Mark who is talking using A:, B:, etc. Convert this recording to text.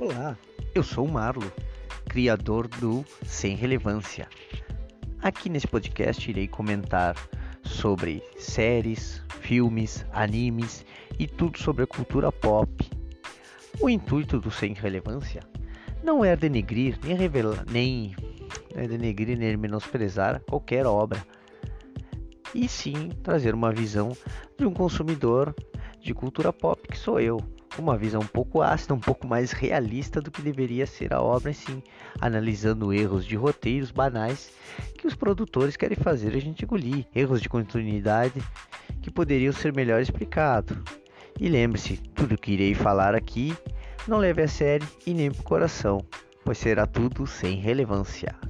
A: Olá, eu sou o Marlo, criador do Sem Relevância. Aqui nesse podcast irei comentar sobre séries, filmes, animes e tudo sobre a cultura pop. O intuito do Sem Relevância não é denegrir nem revelar, nem é denegrir nem menosprezar qualquer obra, e sim trazer uma visão de um consumidor de cultura pop que sou eu, uma visão um pouco ácida, um pouco mais realista do que deveria ser a obra, sim, analisando erros de roteiros banais que os produtores querem fazer a gente engolir, erros de continuidade que poderiam ser melhor explicados. E lembre-se, tudo que irei falar aqui não leve a sério e nem pro coração, pois será tudo sem relevância.